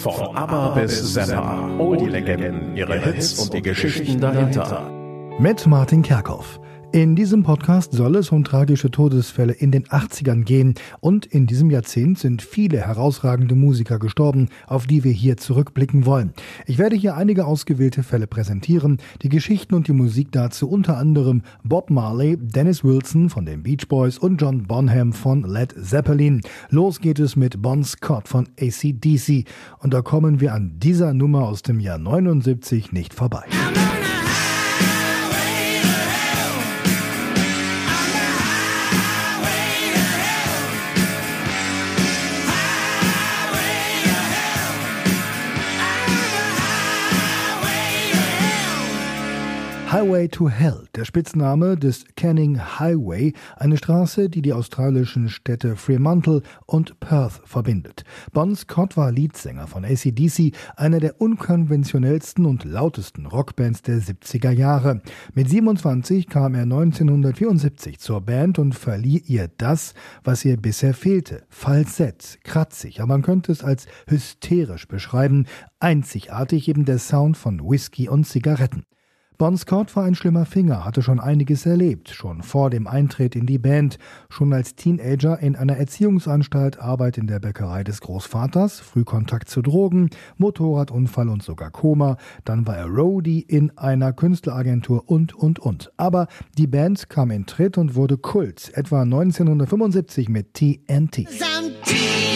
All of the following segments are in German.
Von ABBA bis Zappa, all die Legenden, ihre Hits und die Geschichten dahinter. Mit Martin Kerkhoff. In diesem Podcast soll es um tragische Todesfälle in den 80ern gehen und in diesem Jahrzehnt sind viele herausragende Musiker gestorben, auf die wir hier zurückblicken wollen. Ich werde hier einige ausgewählte Fälle präsentieren, die Geschichten und die Musik dazu unter anderem Bob Marley, Dennis Wilson von den Beach Boys und John Bonham von Led Zeppelin. Los geht es mit Bon Scott von ACDC und da kommen wir an dieser Nummer aus dem Jahr 79 nicht vorbei. Highway to Hell, der Spitzname des Canning Highway, eine Straße, die die australischen Städte Fremantle und Perth verbindet. Bon Scott war Leadsänger von ACDC, einer der unkonventionellsten und lautesten Rockbands der 70er Jahre. Mit 27 kam er 1974 zur Band und verlieh ihr das, was ihr bisher fehlte. Falsett, kratzig, aber man könnte es als hysterisch beschreiben, einzigartig eben der Sound von Whisky und Zigaretten. Bon Scott war ein schlimmer Finger, hatte schon einiges erlebt, schon vor dem Eintritt in die Band, schon als Teenager in einer Erziehungsanstalt, Arbeit in der Bäckerei des Großvaters, Frühkontakt zu Drogen, Motorradunfall und sogar Koma, dann war er Roadie in einer Künstleragentur und, und, und. Aber die Band kam in Tritt und wurde Kult, etwa 1975 mit TNT. I'm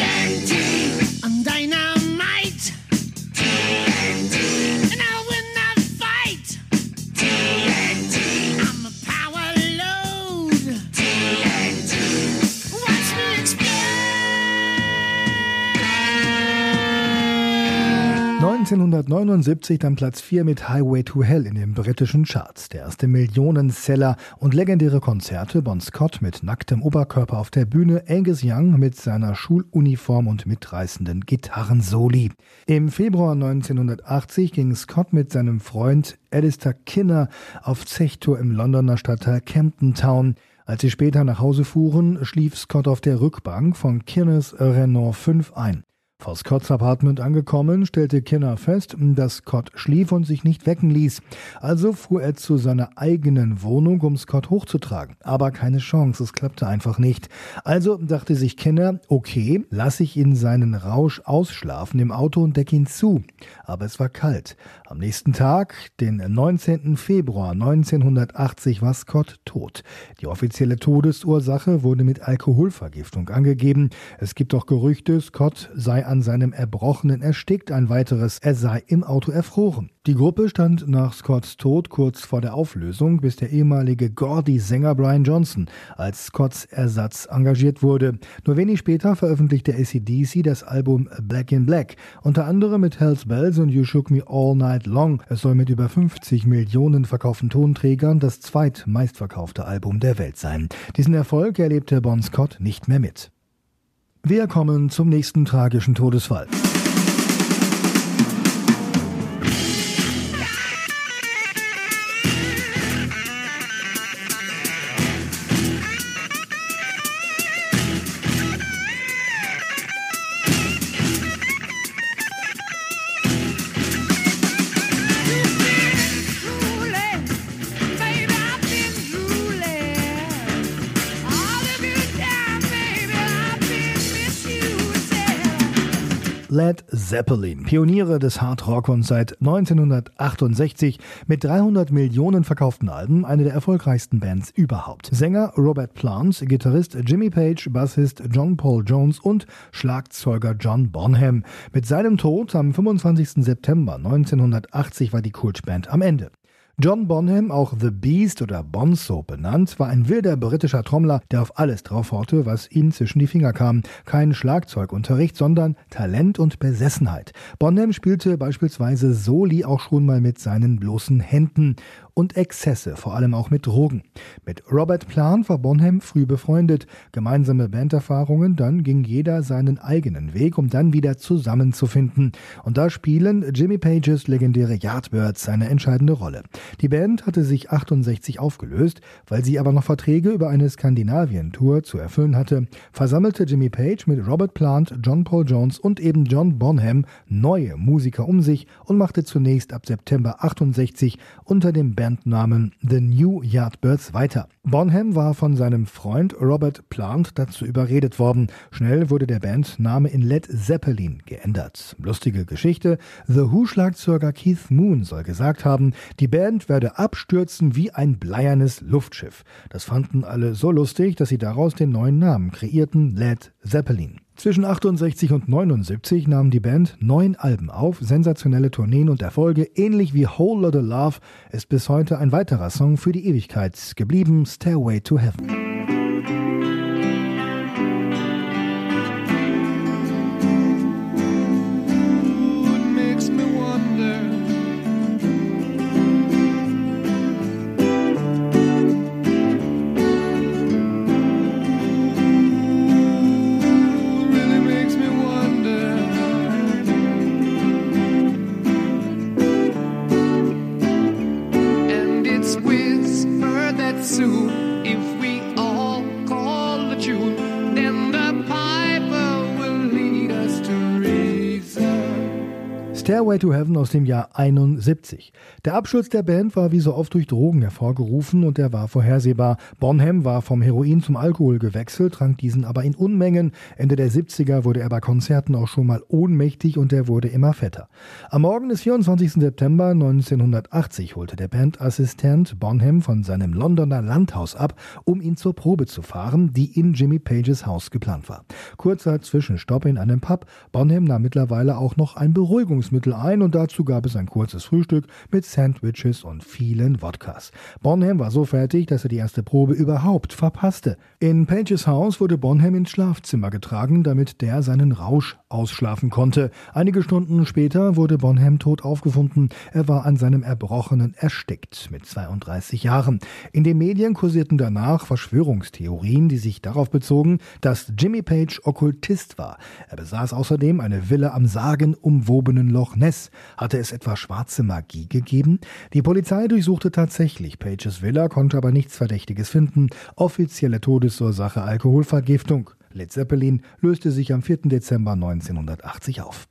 1979 dann Platz 4 mit Highway to Hell in den britischen Charts. Der erste Millionenseller und legendäre Konzerte Bon Scott mit nacktem Oberkörper auf der Bühne, Angus Young mit seiner Schuluniform und mitreißenden Gitarrensoli. Im Februar 1980 ging Scott mit seinem Freund Alistair Kinner auf Zechtour im Londoner Stadtteil Camden Town. Als sie später nach Hause fuhren, schlief Scott auf der Rückbank von Kinners Renault 5 ein. Vor Scotts Apartment angekommen, stellte Kinner fest, dass Scott schlief und sich nicht wecken ließ. Also fuhr er zu seiner eigenen Wohnung, um Scott hochzutragen. Aber keine Chance, es klappte einfach nicht. Also dachte sich Kinner, okay, lass ich ihn seinen Rausch ausschlafen im Auto und deck ihn zu. Aber es war kalt. Am nächsten Tag, den 19. Februar 1980, war Scott tot. Die offizielle Todesursache wurde mit Alkoholvergiftung angegeben. Es gibt auch Gerüchte, Scott sei an seinem Erbrochenen erstickt, ein weiteres, er sei im Auto erfroren. Die Gruppe stand nach Scotts Tod kurz vor der Auflösung, bis der ehemalige Gordy-Sänger Brian Johnson als Scotts Ersatz engagiert wurde. Nur wenig später veröffentlichte ACDC das Album Black in Black, unter anderem mit Hells Bells und You Shook Me All Night Long. Es soll mit über 50 Millionen verkauften Tonträgern das zweitmeistverkaufte Album der Welt sein. Diesen Erfolg erlebte Bon Scott nicht mehr mit. Wir kommen zum nächsten tragischen Todesfall. Zeppelin, Pioniere des Hard Rock und seit 1968 mit 300 Millionen verkauften Alben eine der erfolgreichsten Bands überhaupt. Sänger Robert Plant, Gitarrist Jimmy Page, Bassist John Paul Jones und Schlagzeuger John Bonham. Mit seinem Tod am 25. September 1980 war die Kultband am Ende. John Bonham, auch The Beast oder Bonzo benannt, war ein wilder britischer Trommler, der auf alles draufhaute, was ihm zwischen die Finger kam. Kein Schlagzeugunterricht, sondern Talent und Besessenheit. Bonham spielte beispielsweise Soli auch schon mal mit seinen bloßen Händen und Exzesse, vor allem auch mit Drogen. Mit Robert Plant war Bonham früh befreundet. Gemeinsame Banderfahrungen, dann ging jeder seinen eigenen Weg, um dann wieder zusammenzufinden. Und da spielen Jimmy Pages legendäre Yardbirds eine entscheidende Rolle. Die Band hatte sich 68 aufgelöst, weil sie aber noch Verträge über eine Skandinavien-Tour zu erfüllen hatte, versammelte Jimmy Page mit Robert Plant, John Paul Jones und eben John Bonham neue Musiker um sich und machte zunächst ab September 68 unter dem Bandnamen The New Yardbirds weiter. Bonham war von seinem Freund Robert Plant dazu überredet worden. Schnell wurde der Bandname in Led Zeppelin geändert. Lustige Geschichte. The Who-Schlagzeuger Keith Moon soll gesagt haben, die Band werde abstürzen wie ein bleiernes Luftschiff. Das fanden alle so lustig, dass sie daraus den neuen Namen kreierten, Led Zeppelin. Zwischen 68 und 79 nahm die Band neun Alben auf, sensationelle Tourneen und Erfolge, ähnlich wie Whole Lotta Love, ist bis heute ein weiterer Song für die Ewigkeit geblieben, Stairway to Heaven. Stairway to Heaven aus dem Jahr 71. Der Absturz der Band war wie so oft durch Drogen hervorgerufen und er war vorhersehbar. Bonham war vom Heroin zum Alkohol gewechselt, trank diesen aber in Unmengen. Ende der 70er wurde er bei Konzerten auch schon mal ohnmächtig und er wurde immer fetter. Am Morgen des 24. September 1980 holte der Bandassistent Bonham von seinem Londoner Landhaus ab, um ihn zur Probe zu fahren, die in Jimmy Pages Haus geplant war. Kurzer Zwischenstopp in einem Pub. Bonham nahm mittlerweile auch noch ein Beruhigungsmittel Lebensmittel ein und dazu gab es ein kurzes Frühstück mit Sandwiches und vielen Wodkas. Bonham war so fertig, dass er die erste Probe überhaupt verpasste. In Pages Haus wurde Bonham ins Schlafzimmer getragen, damit der seinen Rausch ausschlafen konnte. Einige Stunden später wurde Bonham tot aufgefunden. Er war an seinem Erbrochenen erstickt mit 32 Jahren. In den Medien kursierten danach Verschwörungstheorien, die sich darauf bezogen, dass Jimmy Page Okkultist war. Er besaß außerdem eine Villa am sagenumwobenen Loch Ness. Hatte es etwa schwarze Magie gegeben? Die Polizei durchsuchte tatsächlich Pages Villa, konnte aber nichts Verdächtiges finden. Offizielle Todesursache Alkoholvergiftung. Led Zeppelin löste sich am 4. Dezember 1980 auf.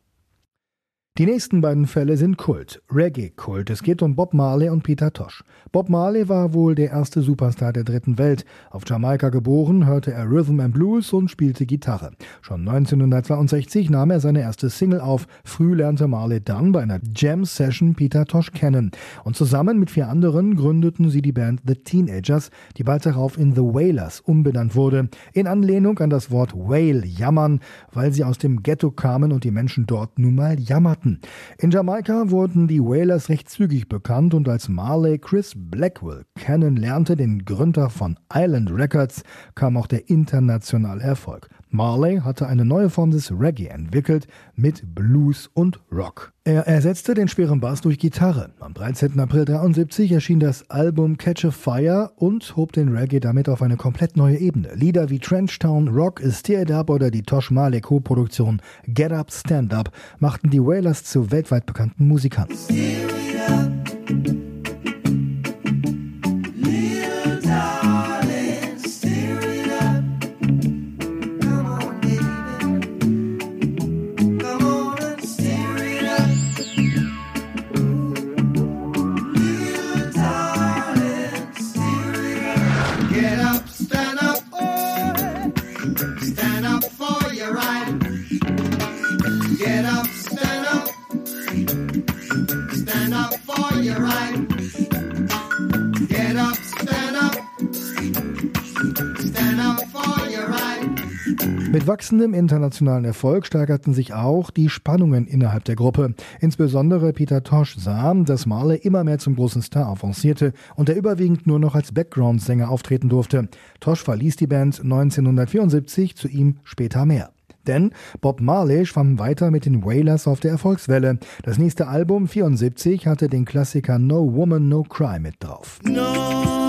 Die nächsten beiden Fälle sind Kult, Reggae-Kult. Es geht um Bob Marley und Peter Tosh. Bob Marley war wohl der erste Superstar der dritten Welt. Auf Jamaika geboren, hörte er Rhythm and Blues und spielte Gitarre. Schon 1962 nahm er seine erste Single auf. Früh lernte Marley dann bei einer Jam-Session Peter Tosh kennen. Und zusammen mit vier anderen gründeten sie die Band The Teenagers, die bald darauf in The Wailers umbenannt wurde. In Anlehnung an das Wort Wail, jammern, weil sie aus dem Ghetto kamen und die Menschen dort nun mal jammerten hatten. In Jamaika wurden die Wailers recht zügig bekannt und als Marley Chris Blackwell kennenlernte, den Gründer von Island Records, kam auch der internationale Erfolg. Marley hatte eine neue Form des Reggae entwickelt mit Blues und Rock. Er ersetzte den schweren Bass durch Gitarre. Am 13. April 73 erschien das Album Catch a Fire und hob den Reggae damit auf eine komplett neue Ebene. Lieder wie Trenchtown, Rock, Steer It Up oder die Tosh Marley Co-Produktion Get Up, Stand Up machten die Wailers zu weltweit bekannten Musikern. Mit wachsendem internationalen Erfolg steigerten sich auch die Spannungen innerhalb der Gruppe. Insbesondere Peter Tosh sah, dass Marley immer mehr zum großen Star avancierte und er überwiegend nur noch als Background-Sänger auftreten durfte. Tosh verließ die Band 1974, zu ihm später mehr. Denn Bob Marley schwamm weiter mit den Wailers auf der Erfolgswelle. Das nächste Album 74 hatte den Klassiker No Woman No Cry mit drauf. No.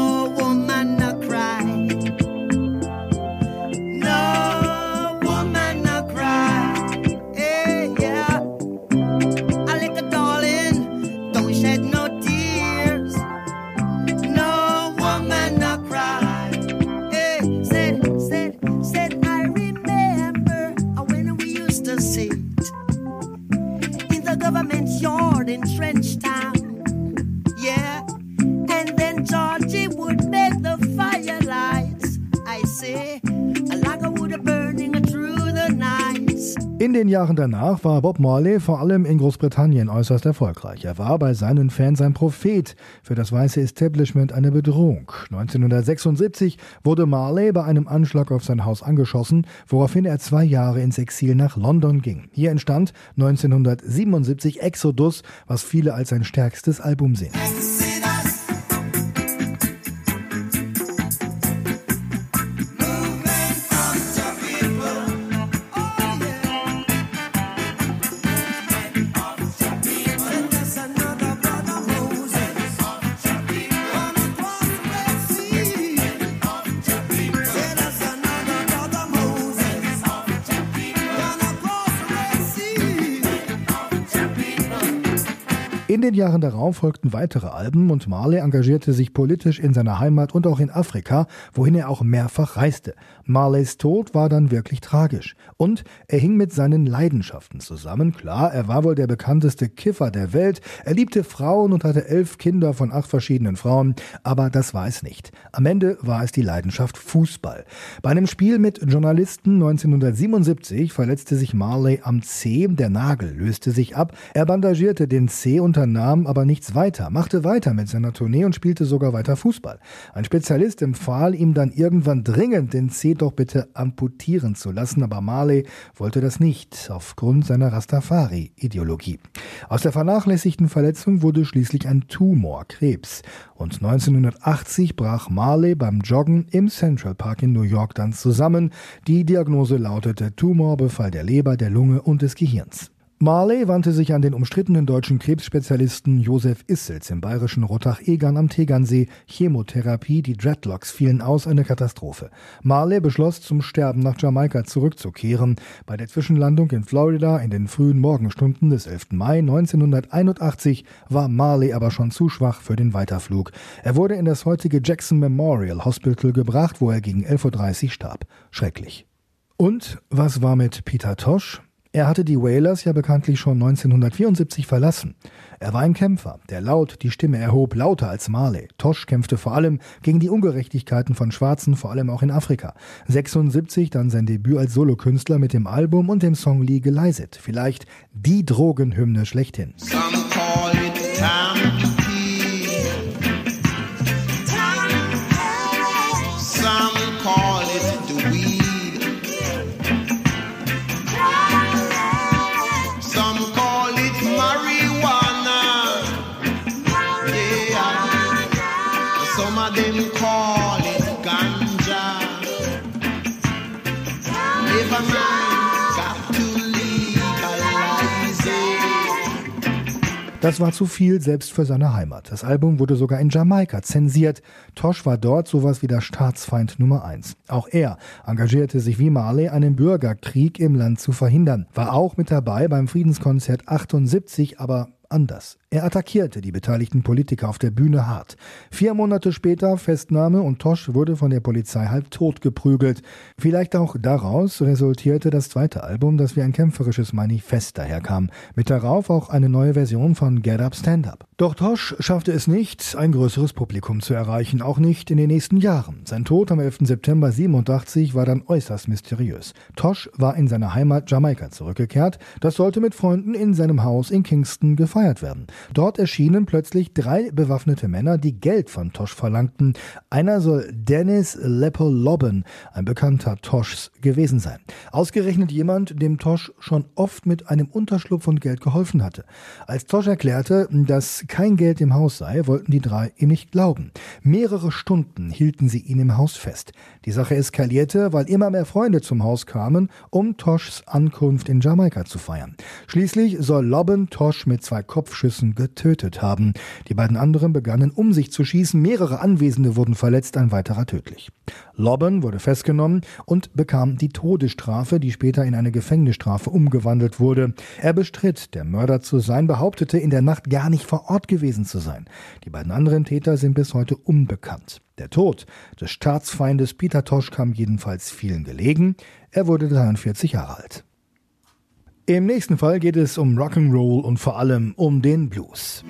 Jahren danach war Bob Marley vor allem in Großbritannien äußerst erfolgreich. Er war bei seinen Fans ein Prophet, für das weiße Establishment eine Bedrohung. 1976 wurde Marley bei einem Anschlag auf sein Haus angeschossen, woraufhin er zwei Jahre ins Exil nach London ging. Hier entstand 1977 Exodus, was viele als sein stärkstes Album sehen. Den Jahren darauf folgten weitere Alben und Marley engagierte sich politisch in seiner Heimat und auch in Afrika, wohin er auch mehrfach reiste. Marleys Tod war dann wirklich tragisch. Und er hing mit seinen Leidenschaften zusammen. Klar, er war wohl der bekannteste Kiffer der Welt. Er liebte Frauen und hatte elf Kinder von acht verschiedenen Frauen. Aber das war es nicht. Am Ende war es die Leidenschaft Fußball. Bei einem Spiel mit Journalisten 1977 verletzte sich Marley am C. Der Nagel löste sich ab. Er bandagierte den C unter unternahm aber nichts weiter, machte weiter mit seiner Tournee und spielte sogar weiter Fußball. Ein Spezialist empfahl ihm dann irgendwann dringend, den C doch bitte amputieren zu lassen, aber Marley wollte das nicht, aufgrund seiner Rastafari-Ideologie. Aus der vernachlässigten Verletzung wurde schließlich ein Tumor, Krebs. Und 1980 brach Marley beim Joggen im Central Park in New York dann zusammen. Die Diagnose lautete Tumorbefall der Leber, der Lunge und des Gehirns. Marley wandte sich an den umstrittenen deutschen Krebsspezialisten Josef Issels im bayerischen Rottach-Egern am Tegernsee. Chemotherapie, die Dreadlocks fielen aus, eine Katastrophe. Marley beschloss, zum Sterben nach Jamaika zurückzukehren. Bei der Zwischenlandung in Florida in den frühen Morgenstunden des 11. Mai 1981 war Marley aber schon zu schwach für den Weiterflug. Er wurde in das heutige Jackson Memorial Hospital gebracht, wo er gegen 11.30 Uhr starb. Schrecklich. Und was war mit Peter Tosh? Er hatte die Whalers ja bekanntlich schon 1974 verlassen. Er war ein Kämpfer, der laut die Stimme erhob, lauter als Marley. Tosh kämpfte vor allem gegen die Ungerechtigkeiten von Schwarzen, vor allem auch in Afrika. 76 dann sein Debüt als Solokünstler mit dem Album und dem Song Legalize Vielleicht die Drogenhymne schlechthin. Das war zu viel, selbst für seine Heimat. Das Album wurde sogar in Jamaika zensiert. Tosh war dort sowas wie der Staatsfeind Nummer eins. Auch er engagierte sich wie Marley, einen Bürgerkrieg im Land zu verhindern. War auch mit dabei beim Friedenskonzert 78, aber anders. Er attackierte die beteiligten Politiker auf der Bühne hart. Vier Monate später Festnahme und Tosch wurde von der Polizei halb tot geprügelt. Vielleicht auch daraus resultierte das zweite Album, das wie ein kämpferisches Manifest daherkam. Mit darauf auch eine neue Version von Get Up Stand Up. Doch Tosch schaffte es nicht, ein größeres Publikum zu erreichen, auch nicht in den nächsten Jahren. Sein Tod am 11. September 87 war dann äußerst mysteriös. Tosch war in seine Heimat Jamaika zurückgekehrt. Das sollte mit Freunden in seinem Haus in Kingston gefeiert werden. Dort erschienen plötzlich drei bewaffnete Männer, die Geld von Tosh verlangten. Einer soll Dennis Lepolobben, ein bekannter Toshs, gewesen sein. Ausgerechnet jemand, dem Tosh schon oft mit einem Unterschlupf von Geld geholfen hatte. Als Tosh erklärte, dass kein Geld im Haus sei, wollten die drei ihm nicht glauben. Mehrere Stunden hielten sie ihn im Haus fest. Die Sache eskalierte, weil immer mehr Freunde zum Haus kamen, um Toshs Ankunft in Jamaika zu feiern. Schließlich soll Lobben Tosh mit zwei Kopfschüssen getötet haben. Die beiden anderen begannen um sich zu schießen, mehrere Anwesende wurden verletzt, ein weiterer tödlich. Lobben wurde festgenommen und bekam die Todesstrafe, die später in eine Gefängnisstrafe umgewandelt wurde. Er bestritt, der Mörder zu sein, behauptete, in der Nacht gar nicht vor Ort gewesen zu sein. Die beiden anderen Täter sind bis heute unbekannt. Der Tod des Staatsfeindes Peter Tosh kam jedenfalls vielen gelegen. Er wurde 43 Jahre alt. Im nächsten Fall geht es um Rock'n'Roll und vor allem um den Blues.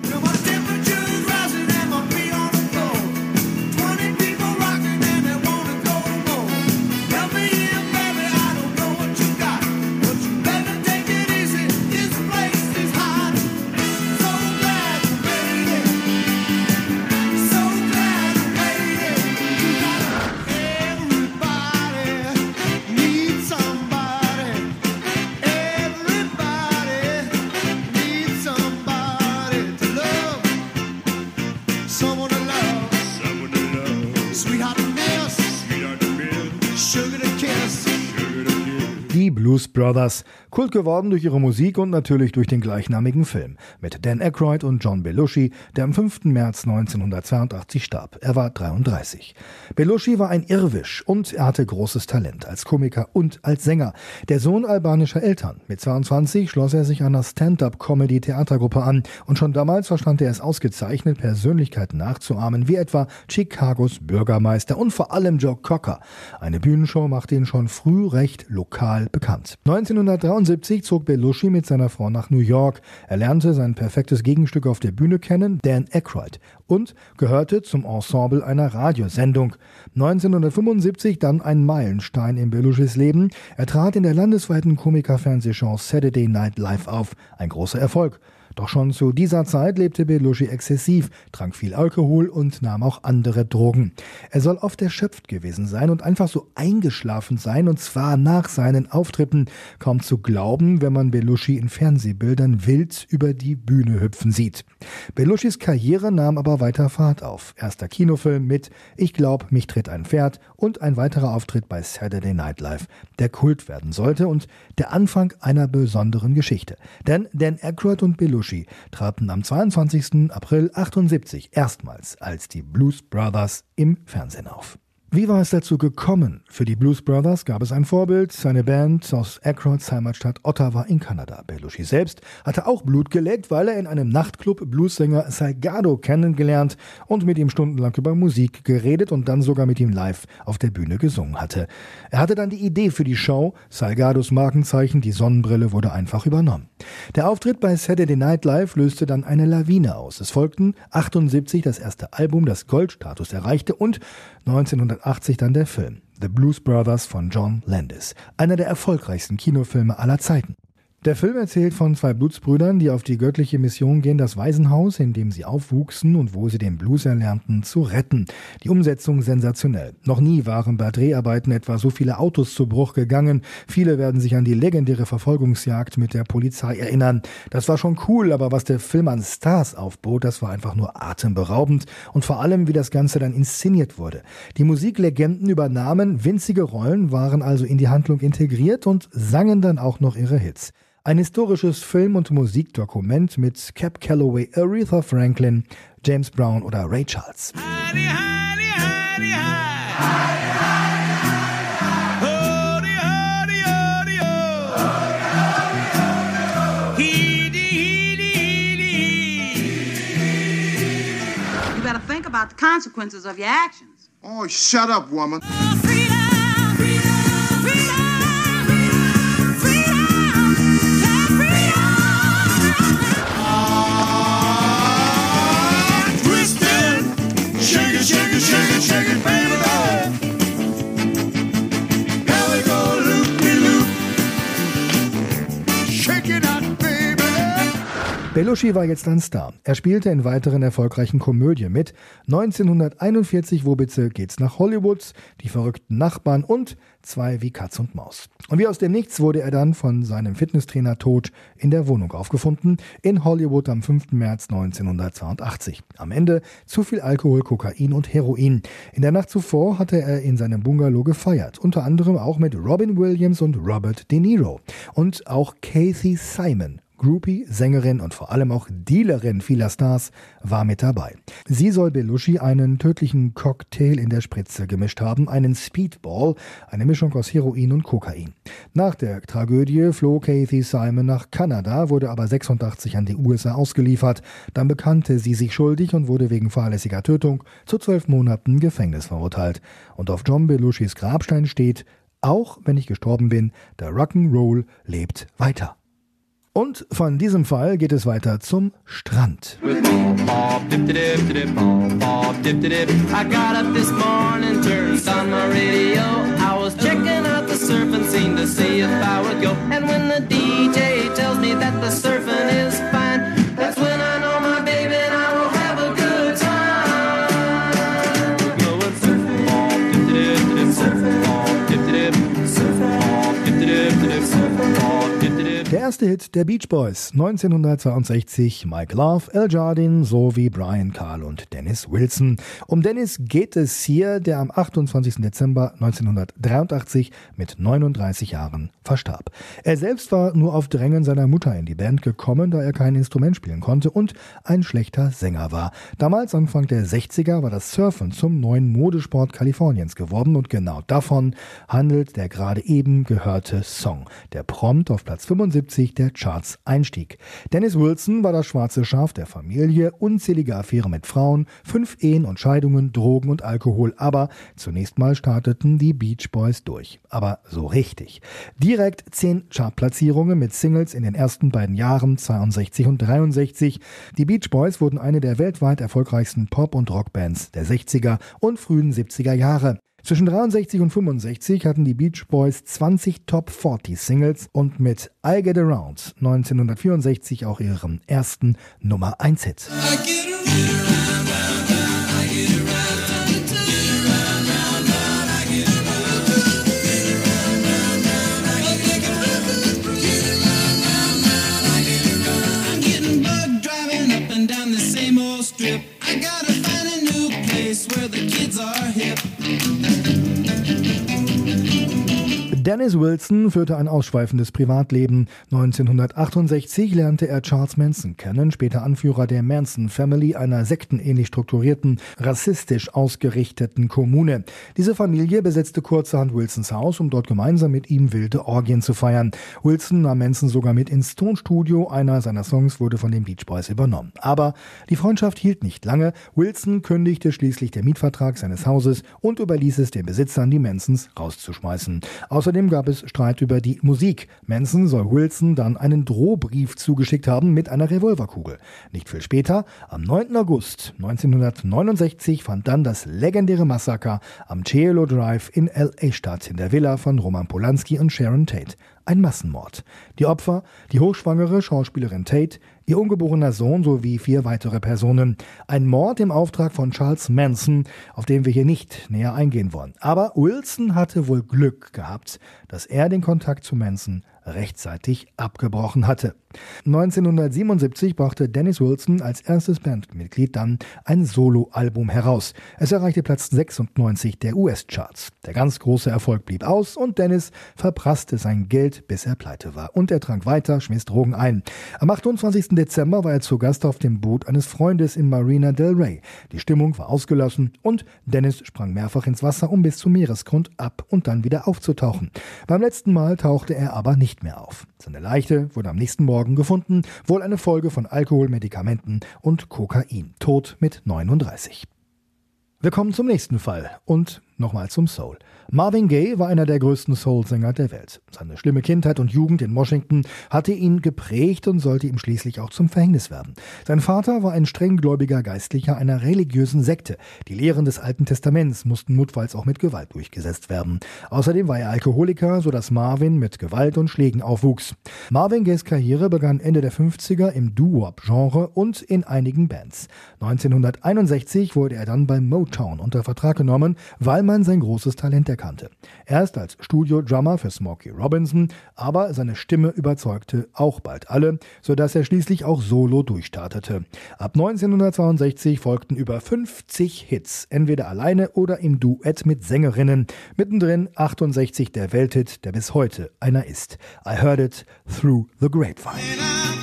Blues Brothers, kult geworden durch ihre Musik und natürlich durch den gleichnamigen Film mit Dan Aykroyd und John Belushi, der am 5. März 1982 starb. Er war 33. Belushi war ein Irrwisch und er hatte großes Talent als Komiker und als Sänger. Der Sohn albanischer Eltern. Mit 22 schloss er sich einer Stand-up-Comedy-Theatergruppe an und schon damals verstand er es ausgezeichnet, Persönlichkeiten nachzuahmen, wie etwa Chicagos Bürgermeister und vor allem Joe Cocker. Eine Bühnenshow machte ihn schon früh recht lokal bekannt. 1973 zog Belushi mit seiner Frau nach New York. Er lernte sein perfektes Gegenstück auf der Bühne kennen, Dan Aykroyd, und gehörte zum Ensemble einer Radiosendung. 1975 dann ein Meilenstein in Belushis Leben. Er trat in der landesweiten Komikerfernsehshow Saturday Night Live auf. Ein großer Erfolg. Doch schon zu dieser Zeit lebte Belushi exzessiv, trank viel Alkohol und nahm auch andere Drogen. Er soll oft erschöpft gewesen sein und einfach so eingeschlafen sein, und zwar nach seinen Auftritten. Kaum zu glauben, wenn man Belushi in Fernsehbildern wild über die Bühne hüpfen sieht. Belushis Karriere nahm aber weiter Fahrt auf. Erster Kinofilm mit Ich glaub, mich tritt ein Pferd und ein weiterer Auftritt bei Saturday Night Live, der Kult werden sollte und der Anfang einer besonderen Geschichte. Denn Dan Aykroyd und Belushi Belushi traten am 22. April 78 erstmals als die Blues Brothers im Fernsehen auf. Wie war es dazu gekommen? Für die Blues Brothers gab es ein Vorbild, seine Band aus Aykroyds Heimatstadt Ottawa in Kanada. Belushi selbst hatte auch Blut geleckt, weil er in einem Nachtclub Bluessänger Salgado kennengelernt und mit ihm stundenlang über Musik geredet und dann sogar mit ihm live auf der Bühne gesungen hatte. Er hatte dann die Idee für die Show, Salgados Markenzeichen, die Sonnenbrille wurde einfach übernommen. Der Auftritt bei Saturday Night Live löste dann eine Lawine aus. Es folgten 78 das erste Album, das Goldstatus erreichte und 1980 dann der Film The Blues Brothers von John Landis, einer der erfolgreichsten Kinofilme aller Zeiten. Der Film erzählt von zwei Blutsbrüdern, die auf die göttliche Mission gehen, das Waisenhaus, in dem sie aufwuchsen und wo sie den Blues erlernten, zu retten. Die Umsetzung sensationell. Noch nie waren bei Dreharbeiten etwa so viele Autos zu Bruch gegangen. Viele werden sich an die legendäre Verfolgungsjagd mit der Polizei erinnern. Das war schon cool, aber was der Film an Stars aufbot, das war einfach nur atemberaubend und vor allem, wie das Ganze dann inszeniert wurde. Die Musiklegenden übernahmen winzige Rollen, waren also in die Handlung integriert und sangen dann auch noch ihre Hits. Ein historisches Film- und Musikdokument mit Cap Calloway, Aretha Franklin, James Brown oder Ray Charles. Heidi, Heidi, Heidi, You better think about the consequences of your actions. Oh, shut up, woman. Belushi war jetzt ein Star. Er spielte in weiteren erfolgreichen Komödien mit. 1941 Wobitze geht's nach Hollywood, Die verrückten Nachbarn und Zwei wie Katz und Maus. Und wie aus dem Nichts wurde er dann von seinem Fitnesstrainer tot in der Wohnung aufgefunden, in Hollywood am 5. März 1982. Am Ende zu viel Alkohol, Kokain und Heroin. In der Nacht zuvor hatte er in seinem Bungalow gefeiert, unter anderem auch mit Robin Williams und Robert De Niro. Und auch Kathy Simon Groupie, Sängerin und vor allem auch Dealerin vieler Stars war mit dabei. Sie soll Belushi einen tödlichen Cocktail in der Spritze gemischt haben, einen Speedball, eine Mischung aus Heroin und Kokain. Nach der Tragödie floh Kathy Simon nach Kanada, wurde aber 86 an die USA ausgeliefert. Dann bekannte sie sich schuldig und wurde wegen fahrlässiger Tötung zu zwölf Monaten Gefängnis verurteilt. Und auf John Belushis Grabstein steht, auch wenn ich gestorben bin, der Rock'n'Roll lebt weiter. Und von diesem Fall geht es weiter zum Strand. Surfing erste Hit der Beach Boys 1962, Mike Love, Al Jardin sowie Brian Carl und Dennis Wilson. Um Dennis geht es hier, der am 28. Dezember 1983 mit 39 Jahren verstarb. Er selbst war nur auf Drängen seiner Mutter in die Band gekommen, da er kein Instrument spielen konnte und ein schlechter Sänger war. Damals, Anfang der 60er, war das Surfen zum neuen Modesport Kaliforniens geworden und genau davon handelt der gerade eben gehörte Song, der prompt auf Platz 75 1975 der Charts einstieg. Dennis Wilson war das schwarze Schaf der Familie, unzählige Affären mit Frauen, fünf Ehen und Scheidungen, Drogen und Alkohol, aber zunächst mal starteten die Beach Boys durch. Aber so richtig. Direkt zehn Chartplatzierungen mit Singles in den ersten beiden Jahren 62 und 63. Die Beach Boys wurden eine der weltweit erfolgreichsten Pop- und Rockbands der 60er und frühen 70er Jahre. Zwischen 63 und 65 hatten die Beach Boys 20 Top 40 Singles und mit I Get Around 1964 auch ihren ersten Nummer 1 Hit. Dennis Wilson führte ein ausschweifendes Privatleben. 1968 lernte er Charles Manson kennen, später Anführer der Manson Family, einer sektenähnlich strukturierten, rassistisch ausgerichteten Kommune. Diese Familie besetzte kurzerhand Wilsons Haus, um dort gemeinsam mit ihm wilde Orgien zu feiern. Wilson nahm Manson sogar mit ins Tonstudio. Einer seiner Songs wurde von den Beach Boys übernommen. Aber die Freundschaft hielt nicht lange. Wilson kündigte schließlich den Mietvertrag seines Hauses und überließ es den Besitzern, die Mansons rauszuschmeißen. Außerdem Außerdem gab es Streit über die Musik. Manson soll Wilson dann einen Drohbrief zugeschickt haben mit einer Revolverkugel. Nicht viel später, am 9. August 1969, fand dann das legendäre Massaker am Cielo Drive in L.A. statt, in der Villa von Roman Polanski und Sharon Tate ein Massenmord. Die Opfer, die hochschwangere Schauspielerin Tate, ihr ungeborener Sohn sowie vier weitere Personen. Ein Mord im Auftrag von Charles Manson, auf den wir hier nicht näher eingehen wollen. Aber Wilson hatte wohl Glück gehabt, dass er den Kontakt zu Manson rechtzeitig abgebrochen hatte. 1977 brachte Dennis Wilson als erstes Bandmitglied dann ein Soloalbum heraus. Es erreichte Platz 96 der US-Charts. Der ganz große Erfolg blieb aus und Dennis verprasste sein Geld, bis er pleite war. Und er trank weiter, schmiss Drogen ein. Am 28. Dezember war er zu Gast auf dem Boot eines Freundes in Marina del Rey. Die Stimmung war ausgelassen und Dennis sprang mehrfach ins Wasser, um bis zum Meeresgrund ab und dann wieder aufzutauchen. Beim letzten Mal tauchte er aber nicht mehr auf. Seine Leiche wurde am nächsten Morgen gefunden, wohl eine Folge von Alkohol, Medikamenten und Kokain. Tot mit 39. Wir kommen zum nächsten Fall und nochmal zum Soul. Marvin Gaye war einer der größten Soul-Sänger der Welt. Seine schlimme Kindheit und Jugend in Washington hatte ihn geprägt und sollte ihm schließlich auch zum Verhängnis werden. Sein Vater war ein strenggläubiger Geistlicher einer religiösen Sekte. Die Lehren des Alten Testaments mussten notfalls auch mit Gewalt durchgesetzt werden. Außerdem war er Alkoholiker, sodass Marvin mit Gewalt und Schlägen aufwuchs. Marvin Gayes Karriere begann Ende der 50er im Doo-Wop-Genre und in einigen Bands. 1961 wurde er dann bei Motown unter Vertrag genommen, weil man sein großes Talent erkannte. Erst als Studio-Drummer für Smokey Robinson, aber seine Stimme überzeugte auch bald alle, sodass er schließlich auch solo durchstartete. Ab 1962 folgten über 50 Hits, entweder alleine oder im Duett mit Sängerinnen. Mittendrin 68 der Welthit, der bis heute einer ist. I heard it through the grapevine.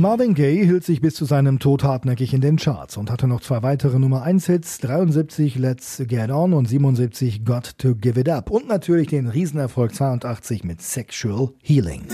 Marvin Gaye hielt sich bis zu seinem Tod hartnäckig in den Charts und hatte noch zwei weitere Nummer 1 Hits, 73 Let's Get On und 77 Got to Give It Up und natürlich den Riesenerfolg 82 mit Sexual Healing.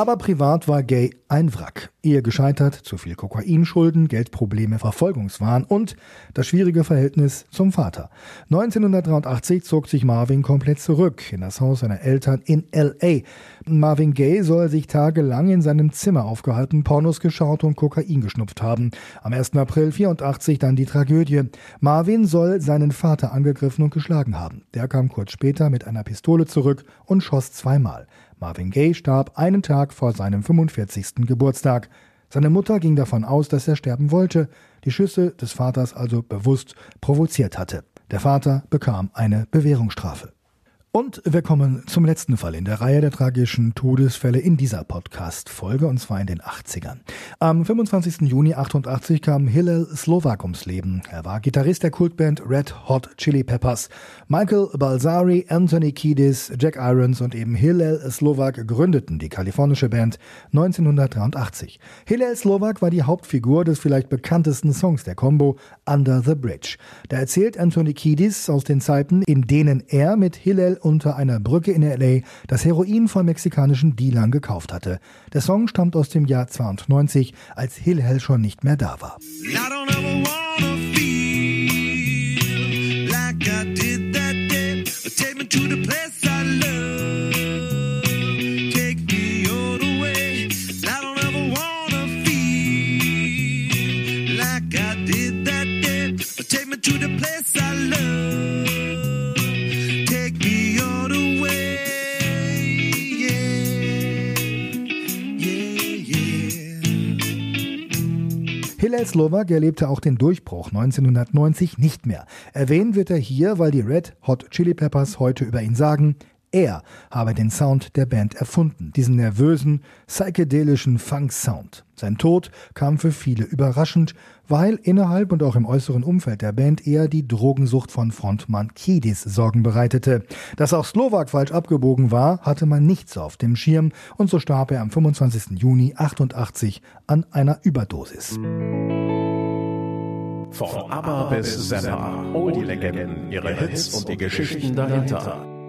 Aber privat war Gay ein Wrack. Ehe gescheitert, zu viel Kokainschulden, Geldprobleme, Verfolgungswahn und das schwierige Verhältnis zum Vater. 1983 zog sich Marvin komplett zurück in das Haus seiner Eltern in L.A. Marvin Gay soll sich tagelang in seinem Zimmer aufgehalten, Pornos geschaut und Kokain geschnupft haben. Am 1. April 84 dann die Tragödie. Marvin soll seinen Vater angegriffen und geschlagen haben. Der kam kurz später mit einer Pistole zurück und schoss zweimal. Marvin Gaye starb einen Tag vor seinem 45. Geburtstag. Seine Mutter ging davon aus, dass er sterben wollte, die Schüsse des Vaters also bewusst provoziert hatte. Der Vater bekam eine Bewährungsstrafe. Und wir kommen zum letzten Fall in der Reihe der tragischen Todesfälle in dieser Podcast-Folge, und zwar in den 80ern. Am 25. Juni 88 kam Hillel Slovak ums Leben. Er war Gitarrist der Kultband Red Hot Chili Peppers. Michael Balsari, Anthony Kiedis, Jack Irons und eben Hillel Slovak gründeten die kalifornische Band 1983. Hillel Slovak war die Hauptfigur des vielleicht bekanntesten Songs der Combo Under the Bridge. Da erzählt Anthony Kiedis aus den Zeiten, in denen er mit Hillel unter einer Brücke in LA das Heroin von mexikanischen Dealern gekauft hatte. Der Song stammt aus dem Jahr 92, als Hillel schon nicht mehr da war. to the place I love. Hillel Slovak erlebte auch den Durchbruch 1990 nicht mehr. Erwähnt wird er hier, weil die Red Hot Chili Peppers heute über ihn sagen, er habe den Sound der Band erfunden, diesen nervösen, psychedelischen Funk-Sound. Sein Tod kam für viele überraschend, weil innerhalb und auch im äußeren Umfeld der Band eher die Drogensucht von Frontmann Kidis Sorgen bereitete. Dass auch Slowak falsch abgebogen war, hatte man nicht so auf dem Schirm und so starb er am 25. Juni 88 an einer Überdosis. Von ABBA bis Zappa, all die Legenden, ihre Hits und die Geschichten dahinter.